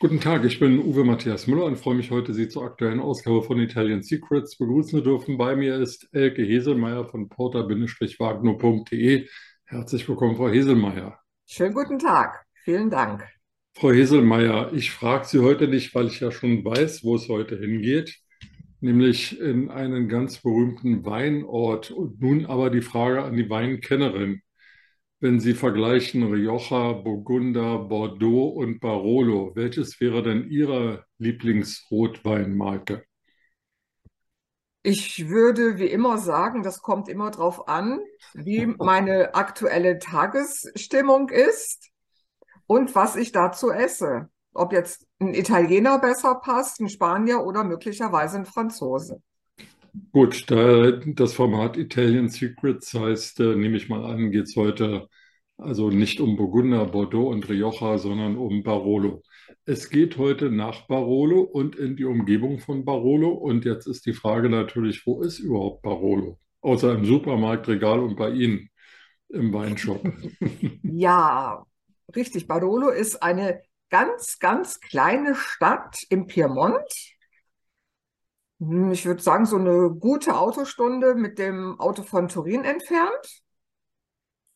Guten Tag, ich bin Uwe Matthias Müller und freue mich heute, Sie zur aktuellen Ausgabe von Italian Secrets begrüßen zu dürfen. Bei mir ist Elke Heselmeier von porter-wagner.de. Herzlich willkommen, Frau Heselmeier. Schönen guten Tag, vielen Dank. Frau Heselmeier, ich frage Sie heute nicht, weil ich ja schon weiß, wo es heute hingeht, nämlich in einen ganz berühmten Weinort. Und nun aber die Frage an die Weinkennerin. Wenn Sie vergleichen Rioja, Burgunder, Bordeaux und Barolo, welches wäre denn Ihre Lieblingsrotweinmarke? Ich würde wie immer sagen, das kommt immer darauf an, wie meine aktuelle Tagesstimmung ist und was ich dazu esse. Ob jetzt ein Italiener besser passt, ein Spanier oder möglicherweise ein Franzose. Gut, da das Format Italian Secrets heißt, äh, nehme ich mal an, geht es heute also nicht um Burgunder, Bordeaux und Rioja, sondern um Barolo. Es geht heute nach Barolo und in die Umgebung von Barolo. Und jetzt ist die Frage natürlich, wo ist überhaupt Barolo? Außer im Supermarktregal und bei Ihnen im Weinshop. Ja, richtig. Barolo ist eine ganz, ganz kleine Stadt im Piemont. Hm, ich würde sagen, so eine gute Autostunde mit dem Auto von Turin entfernt.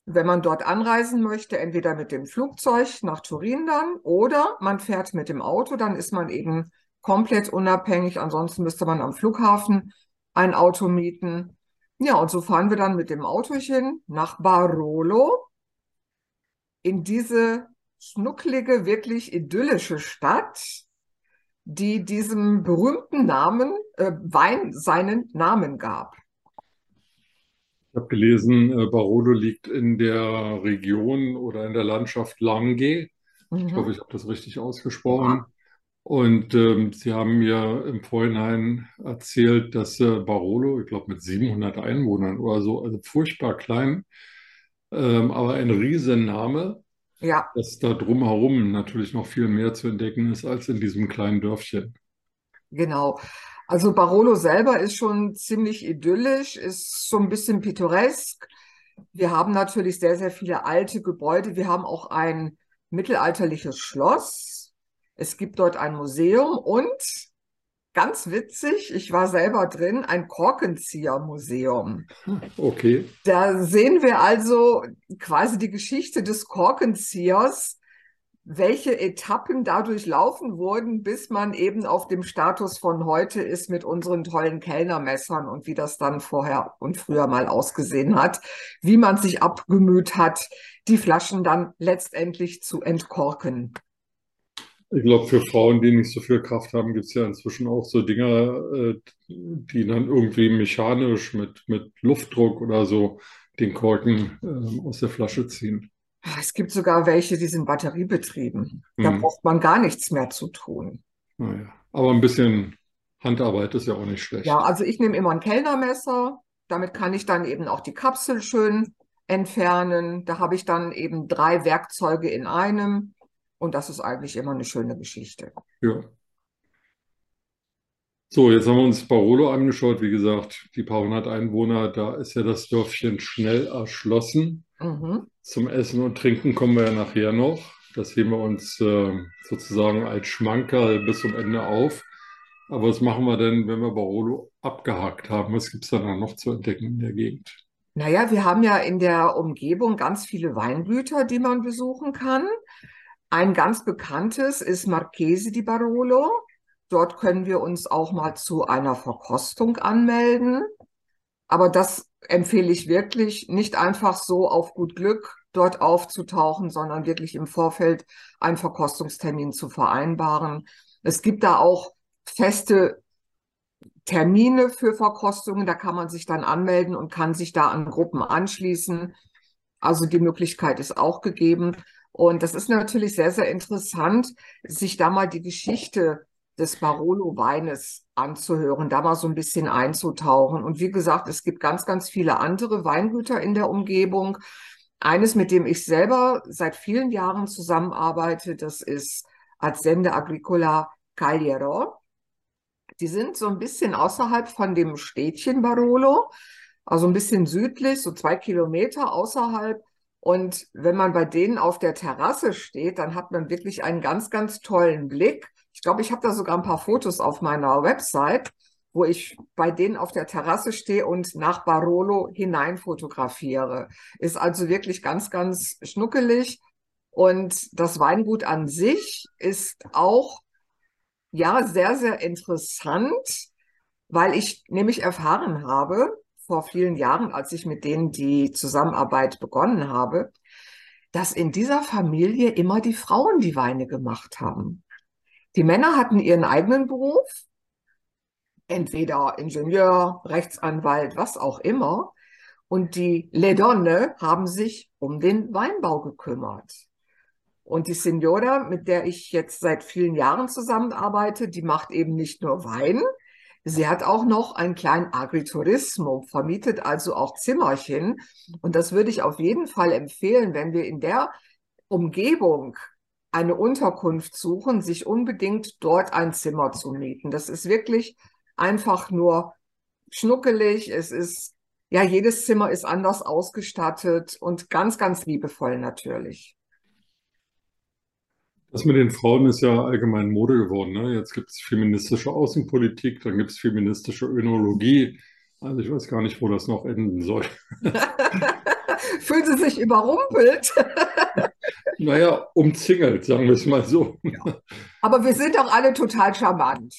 Wenn man dort anreisen möchte, entweder mit dem Flugzeug nach Turin dann oder man fährt mit dem Auto, dann ist man eben komplett unabhängig. Ansonsten müsste man am Flughafen ein Auto mieten. Ja, und so fahren wir dann mit dem Autochen nach Barolo in diese schnucklige, wirklich idyllische Stadt, die diesem berühmten Namen, äh, Wein seinen Namen gab. Ich habe gelesen, äh, Barolo liegt in der Region oder in der Landschaft Langhe. Mhm. Ich hoffe, ich habe das richtig ausgesprochen. Ja. Und ähm, Sie haben mir im Vorhinein erzählt, dass äh, Barolo, ich glaube mit 700 Einwohnern oder so, also furchtbar klein, ähm, aber ein Riesenname, ja. dass da drumherum natürlich noch viel mehr zu entdecken ist als in diesem kleinen Dörfchen. Genau. Also Barolo selber ist schon ziemlich idyllisch, ist so ein bisschen pittoresk. Wir haben natürlich sehr, sehr viele alte Gebäude. Wir haben auch ein mittelalterliches Schloss. Es gibt dort ein Museum und ganz witzig, ich war selber drin, ein Korkenzieher-Museum. Okay. Da sehen wir also quasi die Geschichte des Korkenziehers welche Etappen dadurch laufen wurden, bis man eben auf dem Status von heute ist mit unseren tollen Kellnermessern und wie das dann vorher und früher mal ausgesehen hat, wie man sich abgemüht hat, die Flaschen dann letztendlich zu entkorken. Ich glaube, für Frauen, die nicht so viel Kraft haben, gibt es ja inzwischen auch so Dinger, äh, die dann irgendwie mechanisch mit, mit Luftdruck oder so den Korken äh, aus der Flasche ziehen. Es gibt sogar welche, die sind batteriebetrieben. Da hm. braucht man gar nichts mehr zu tun. Naja. Aber ein bisschen Handarbeit ist ja auch nicht schlecht. Ja, also ich nehme immer ein Kellnermesser. Damit kann ich dann eben auch die Kapsel schön entfernen. Da habe ich dann eben drei Werkzeuge in einem. Und das ist eigentlich immer eine schöne Geschichte. Ja. So, jetzt haben wir uns Barolo angeschaut. Wie gesagt, die paar hundert Einwohner, da ist ja das Dörfchen schnell erschlossen. Mhm. Zum Essen und Trinken kommen wir ja nachher noch. Das heben wir uns äh, sozusagen als Schmankerl bis zum Ende auf. Aber was machen wir denn, wenn wir Barolo abgehakt haben? Was gibt es dann noch zu entdecken in der Gegend? Naja, wir haben ja in der Umgebung ganz viele Weingüter, die man besuchen kann. Ein ganz bekanntes ist Marchese di Barolo. Dort können wir uns auch mal zu einer Verkostung anmelden. Aber das empfehle ich wirklich, nicht einfach so auf gut Glück dort aufzutauchen, sondern wirklich im Vorfeld einen Verkostungstermin zu vereinbaren. Es gibt da auch feste Termine für Verkostungen, da kann man sich dann anmelden und kann sich da an Gruppen anschließen. Also die Möglichkeit ist auch gegeben. Und das ist natürlich sehr, sehr interessant, sich da mal die Geschichte des Barolo-Weines anzuhören, da mal so ein bisschen einzutauchen. Und wie gesagt, es gibt ganz, ganz viele andere Weingüter in der Umgebung. Eines, mit dem ich selber seit vielen Jahren zusammenarbeite, das ist Azienda Agricola Cagliero. Die sind so ein bisschen außerhalb von dem Städtchen Barolo, also ein bisschen südlich, so zwei Kilometer außerhalb. Und wenn man bei denen auf der Terrasse steht, dann hat man wirklich einen ganz, ganz tollen Blick. Ich glaube, ich habe da sogar ein paar Fotos auf meiner Website, wo ich bei denen auf der Terrasse stehe und nach Barolo hinein fotografiere. Ist also wirklich ganz, ganz schnuckelig. Und das Weingut an sich ist auch ja sehr, sehr interessant, weil ich nämlich erfahren habe, vor vielen Jahren, als ich mit denen die Zusammenarbeit begonnen habe, dass in dieser Familie immer die Frauen die Weine gemacht haben. Die Männer hatten ihren eigenen Beruf, entweder Ingenieur, Rechtsanwalt, was auch immer. Und die Ledonne haben sich um den Weinbau gekümmert. Und die Signora, mit der ich jetzt seit vielen Jahren zusammenarbeite, die macht eben nicht nur Wein, Sie hat auch noch einen kleinen Agriturismo, vermietet also auch Zimmerchen. Und das würde ich auf jeden Fall empfehlen, wenn wir in der Umgebung eine Unterkunft suchen, sich unbedingt dort ein Zimmer zu mieten. Das ist wirklich einfach nur schnuckelig. Es ist, ja, jedes Zimmer ist anders ausgestattet und ganz, ganz liebevoll natürlich. Das mit den Frauen ist ja allgemein Mode geworden. Ne? Jetzt gibt es feministische Außenpolitik, dann gibt es feministische Önologie. Also ich weiß gar nicht, wo das noch enden soll. Fühlen Sie sich überrumpelt? naja, umzingelt, sagen wir es mal so. Ja. Aber wir sind doch alle total charmant.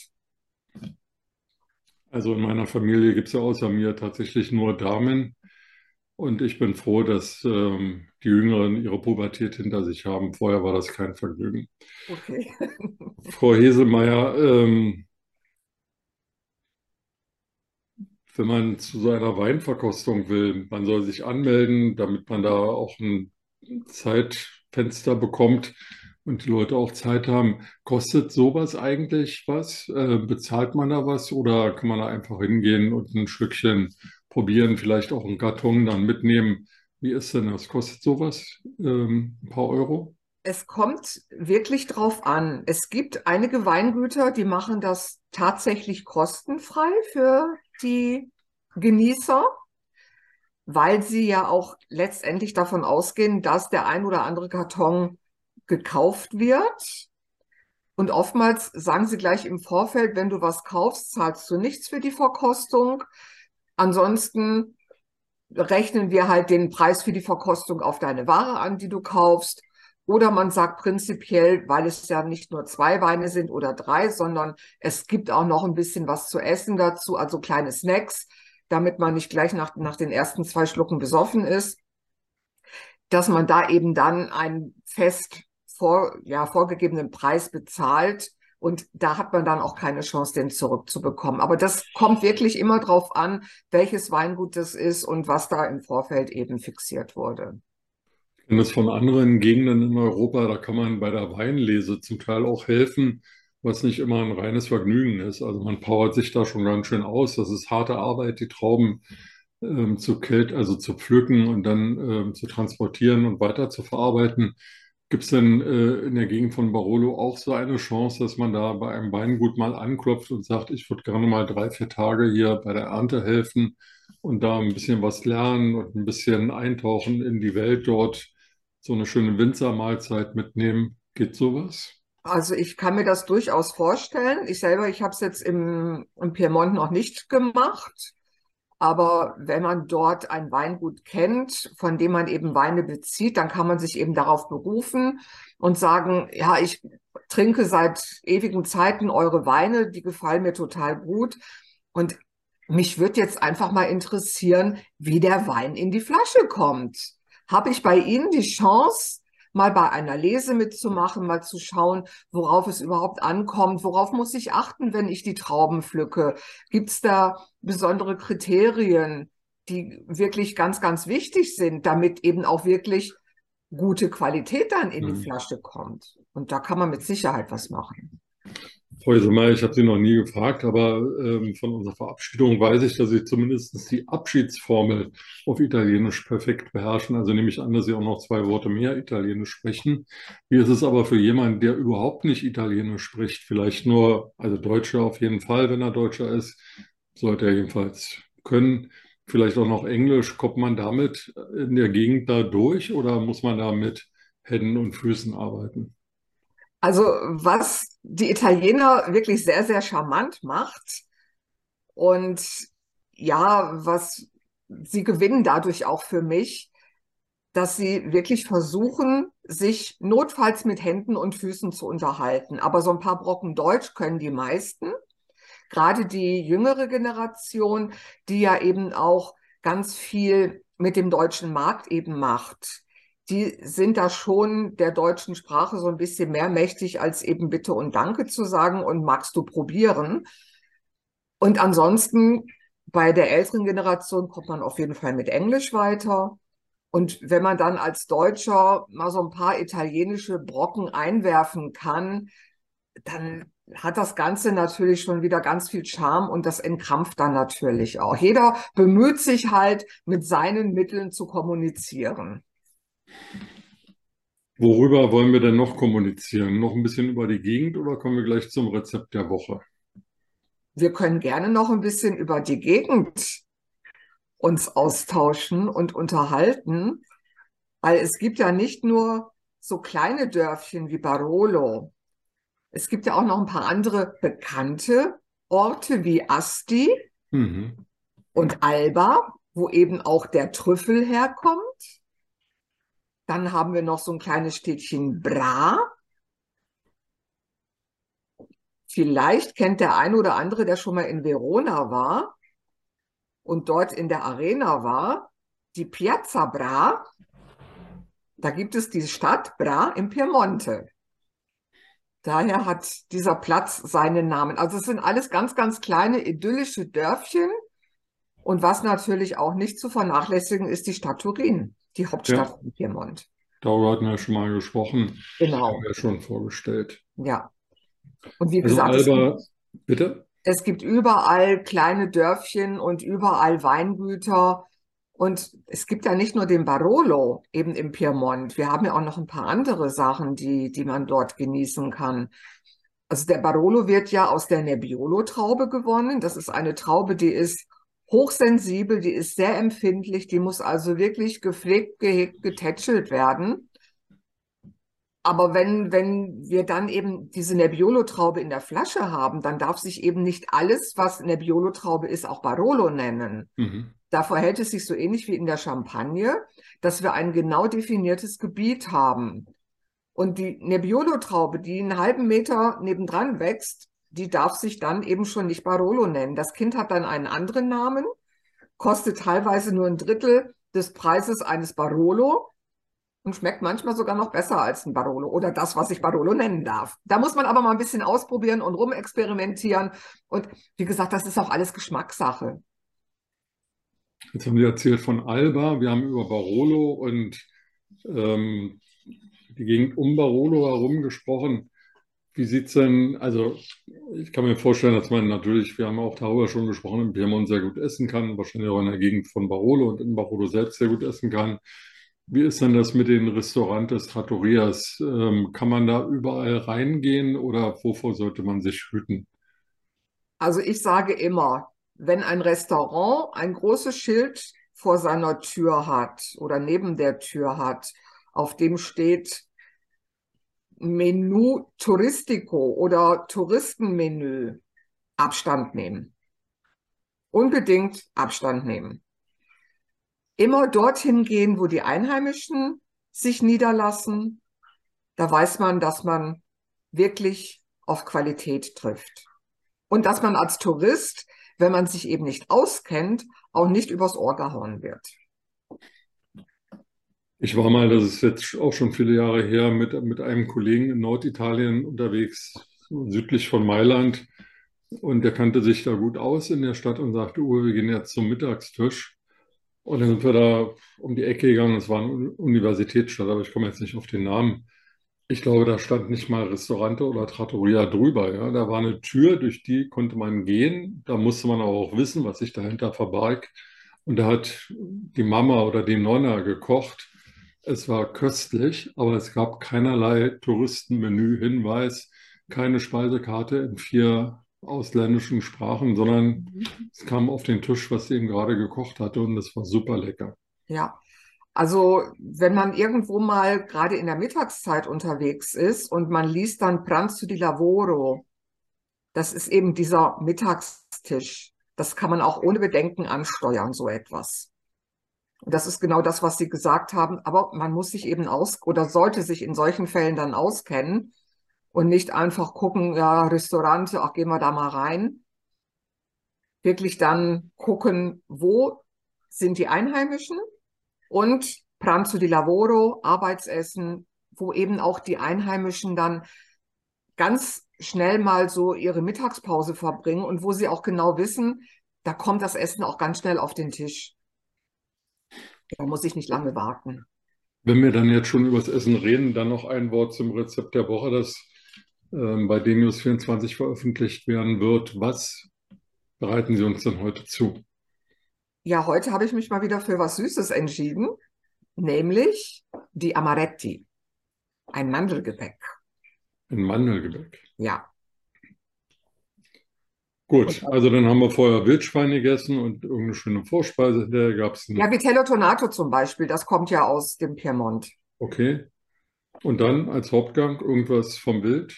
Also in meiner Familie gibt es ja außer mir tatsächlich nur Damen. Und ich bin froh, dass ähm, die Jüngeren ihre Pubertät hinter sich haben. Vorher war das kein Vergnügen. Okay. Frau Heselmeier, ähm, wenn man zu so einer Weinverkostung will, man soll sich anmelden, damit man da auch ein Zeitfenster bekommt und die Leute auch Zeit haben. Kostet sowas eigentlich was? Äh, bezahlt man da was oder kann man da einfach hingehen und ein Stückchen probieren, vielleicht auch einen Karton dann mitnehmen. Wie ist denn das? Kostet sowas ähm, ein paar Euro? Es kommt wirklich drauf an. Es gibt einige Weingüter, die machen das tatsächlich kostenfrei für die Genießer, weil sie ja auch letztendlich davon ausgehen, dass der ein oder andere Karton gekauft wird. Und oftmals sagen sie gleich im Vorfeld, wenn du was kaufst, zahlst du nichts für die Verkostung. Ansonsten rechnen wir halt den Preis für die Verkostung auf deine Ware an, die du kaufst. Oder man sagt prinzipiell, weil es ja nicht nur zwei Weine sind oder drei, sondern es gibt auch noch ein bisschen was zu essen dazu, also kleine Snacks, damit man nicht gleich nach, nach den ersten zwei Schlucken besoffen ist, dass man da eben dann einen fest vor, ja, vorgegebenen Preis bezahlt und da hat man dann auch keine Chance, den zurückzubekommen. Aber das kommt wirklich immer darauf an, welches Weingut das ist und was da im Vorfeld eben fixiert wurde. Kenne das von anderen Gegenden in Europa, da kann man bei der Weinlese zum Teil auch helfen, was nicht immer ein reines Vergnügen ist. Also man powert sich da schon ganz schön aus. Das ist harte Arbeit, die Trauben ähm, zu kält, also zu pflücken und dann ähm, zu transportieren und weiter zu verarbeiten. Gibt es denn äh, in der Gegend von Barolo auch so eine Chance, dass man da bei einem Weingut mal anklopft und sagt, ich würde gerne mal drei, vier Tage hier bei der Ernte helfen und da ein bisschen was lernen und ein bisschen eintauchen in die Welt dort, so eine schöne Winzermahlzeit mitnehmen? Geht sowas? Also ich kann mir das durchaus vorstellen. Ich selber, ich habe es jetzt im, im Piemont noch nicht gemacht. Aber wenn man dort ein Weingut kennt, von dem man eben Weine bezieht, dann kann man sich eben darauf berufen und sagen, ja, ich trinke seit ewigen Zeiten eure Weine, die gefallen mir total gut. Und mich würde jetzt einfach mal interessieren, wie der Wein in die Flasche kommt. Habe ich bei Ihnen die Chance, mal bei einer Lese mitzumachen, mal zu schauen, worauf es überhaupt ankommt, worauf muss ich achten, wenn ich die Trauben pflücke? Gibt es da besondere Kriterien, die wirklich ganz, ganz wichtig sind, damit eben auch wirklich gute Qualität dann in die mhm. Flasche kommt? Und da kann man mit Sicherheit was machen. Frau Isemeier, ich habe Sie noch nie gefragt, aber ähm, von unserer Verabschiedung weiß ich, dass Sie zumindest die Abschiedsformel auf Italienisch perfekt beherrschen. Also nehme ich an, dass Sie auch noch zwei Worte mehr Italienisch sprechen. Wie ist es aber für jemanden, der überhaupt nicht Italienisch spricht, vielleicht nur, also Deutscher auf jeden Fall, wenn er Deutscher ist, sollte er jedenfalls können. vielleicht auch noch Englisch. Kommt man damit in der Gegend da durch oder muss man da mit Händen und Füßen arbeiten? Also was die Italiener wirklich sehr, sehr charmant macht und ja, was sie gewinnen dadurch auch für mich, dass sie wirklich versuchen, sich notfalls mit Händen und Füßen zu unterhalten. Aber so ein paar Brocken Deutsch können die meisten. Gerade die jüngere Generation, die ja eben auch ganz viel mit dem deutschen Markt eben macht, die sind da schon der deutschen Sprache so ein bisschen mehr mächtig, als eben Bitte und Danke zu sagen und magst du probieren. Und ansonsten bei der älteren Generation kommt man auf jeden Fall mit Englisch weiter. Und wenn man dann als Deutscher mal so ein paar italienische Brocken einwerfen kann, dann hat das Ganze natürlich schon wieder ganz viel Charme und das entkrampft dann natürlich auch. Jeder bemüht sich halt, mit seinen Mitteln zu kommunizieren. Worüber wollen wir denn noch kommunizieren? Noch ein bisschen über die Gegend oder kommen wir gleich zum Rezept der Woche? Wir können gerne noch ein bisschen über die Gegend uns austauschen und unterhalten, weil es gibt ja nicht nur so kleine Dörfchen wie Barolo. Es gibt ja auch noch ein paar andere bekannte Orte wie Asti mhm. und Alba, wo eben auch der Trüffel herkommt. Dann haben wir noch so ein kleines Städtchen Bra. Vielleicht kennt der eine oder andere, der schon mal in Verona war, und dort in der Arena war, die Piazza Bra. Da gibt es die Stadt Bra im Piemonte. Daher hat dieser Platz seinen Namen. Also es sind alles ganz, ganz kleine idyllische Dörfchen. Und was natürlich auch nicht zu vernachlässigen ist die Stadt Turin, die Hauptstadt ja. von Piemont. Darüber hatten wir schon mal gesprochen. Genau. Haben wir schon vorgestellt. Ja. Und wie also gesagt, Alba, bitte? Es gibt überall kleine Dörfchen und überall Weingüter. Und es gibt ja nicht nur den Barolo eben im Piemont. Wir haben ja auch noch ein paar andere Sachen, die, die man dort genießen kann. Also der Barolo wird ja aus der Nebbiolo-Traube gewonnen. Das ist eine Traube, die ist hochsensibel, die ist sehr empfindlich, die muss also wirklich gepflegt, gehegt, getätschelt werden. Aber wenn, wenn wir dann eben diese Nebbiolo-Traube in der Flasche haben, dann darf sich eben nicht alles, was Nebbiolo-Traube ist, auch Barolo nennen. Mhm. Da verhält es sich so ähnlich wie in der Champagne, dass wir ein genau definiertes Gebiet haben. Und die Nebbiolo-Traube, die einen halben Meter nebendran wächst, die darf sich dann eben schon nicht Barolo nennen. Das Kind hat dann einen anderen Namen, kostet teilweise nur ein Drittel des Preises eines Barolo und schmeckt manchmal sogar noch besser als ein Barolo oder das, was ich Barolo nennen darf. Da muss man aber mal ein bisschen ausprobieren und rumexperimentieren. Und wie gesagt, das ist auch alles Geschmackssache. Jetzt haben Sie erzählt von Alba, wir haben über Barolo und ähm, die Gegend um Barolo herum gesprochen. Wie sieht es denn, also ich kann mir vorstellen, dass man natürlich, wir haben auch darüber schon gesprochen, in Piemont sehr gut essen kann, wahrscheinlich auch in der Gegend von Barolo und in Barolo selbst sehr gut essen kann. Wie ist denn das mit den Restaurantes Trattorias? Ähm, kann man da überall reingehen oder wovor sollte man sich hüten? Also ich sage immer, wenn ein Restaurant ein großes Schild vor seiner Tür hat oder neben der Tür hat, auf dem steht Menü Touristico oder Touristenmenü, Abstand nehmen. Unbedingt Abstand nehmen immer dorthin gehen, wo die Einheimischen sich niederlassen. Da weiß man, dass man wirklich auf Qualität trifft. Und dass man als Tourist, wenn man sich eben nicht auskennt, auch nicht übers Ohr gehauen wird. Ich war mal, das ist jetzt auch schon viele Jahre her, mit, mit einem Kollegen in Norditalien unterwegs, südlich von Mailand. Und der kannte sich da gut aus in der Stadt und sagte, Uwe, wir gehen jetzt zum Mittagstisch. Und dann sind wir da um die Ecke gegangen. Es war eine Universitätsstadt, aber ich komme jetzt nicht auf den Namen. Ich glaube, da stand nicht mal Restaurante oder Trattoria drüber. Ja. Da war eine Tür, durch die konnte man gehen. Da musste man auch wissen, was sich dahinter verbarg. Und da hat die Mama oder die Nonna gekocht. Es war köstlich, aber es gab keinerlei Touristenmenü-Hinweis, keine Speisekarte in vier ausländischen Sprachen, sondern es kam auf den Tisch, was sie eben gerade gekocht hatte und das war super lecker. Ja, also wenn man irgendwo mal gerade in der Mittagszeit unterwegs ist und man liest dann Pranzo di Lavoro, das ist eben dieser Mittagstisch. Das kann man auch ohne Bedenken ansteuern, so etwas. Das ist genau das, was Sie gesagt haben. Aber man muss sich eben aus oder sollte sich in solchen Fällen dann auskennen und nicht einfach gucken, ja, Restaurante, ach, gehen wir da mal rein. Wirklich dann gucken, wo sind die Einheimischen und Pranzo di Lavoro, Arbeitsessen, wo eben auch die Einheimischen dann ganz schnell mal so ihre Mittagspause verbringen und wo sie auch genau wissen, da kommt das Essen auch ganz schnell auf den Tisch. Da muss ich nicht lange warten. Wenn wir dann jetzt schon über das Essen reden, dann noch ein Wort zum Rezept der Woche, das ähm, bei Denius 24 veröffentlicht werden wird. Was bereiten Sie uns denn heute zu? Ja, heute habe ich mich mal wieder für was Süßes entschieden, nämlich die Amaretti, ein Mandelgebäck. Ein Mandelgebäck. Ja. Gut, also dann haben wir vorher Wildschwein gegessen und irgendeine schöne Vorspeise hinterher gab es. Ja, Vitello Tonato zum Beispiel, das kommt ja aus dem Piemont. Okay. Und dann als Hauptgang irgendwas vom Wild?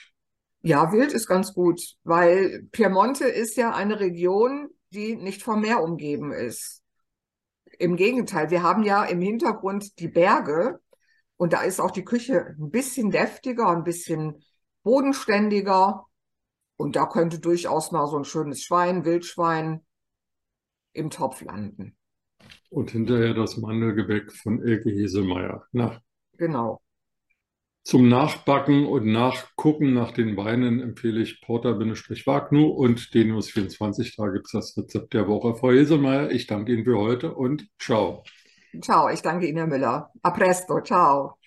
Ja, Wild ist ganz gut, weil Piemonte ist ja eine Region, die nicht vom Meer umgeben ist. Im Gegenteil, wir haben ja im Hintergrund die Berge und da ist auch die Küche ein bisschen deftiger, ein bisschen bodenständiger. Und da könnte durchaus mal so ein schönes Schwein, Wildschwein im Topf landen. Und hinterher das Mandelgebäck von Elke Heselmeier. Na. Genau. Zum Nachbacken und Nachgucken nach den Weinen empfehle ich Porter-Wagnu und Denius 24. Da gibt es das Rezept der Woche. Frau Heselmeier, ich danke Ihnen für heute und ciao. Ciao, ich danke Ihnen, Herr Müller. A presto, ciao.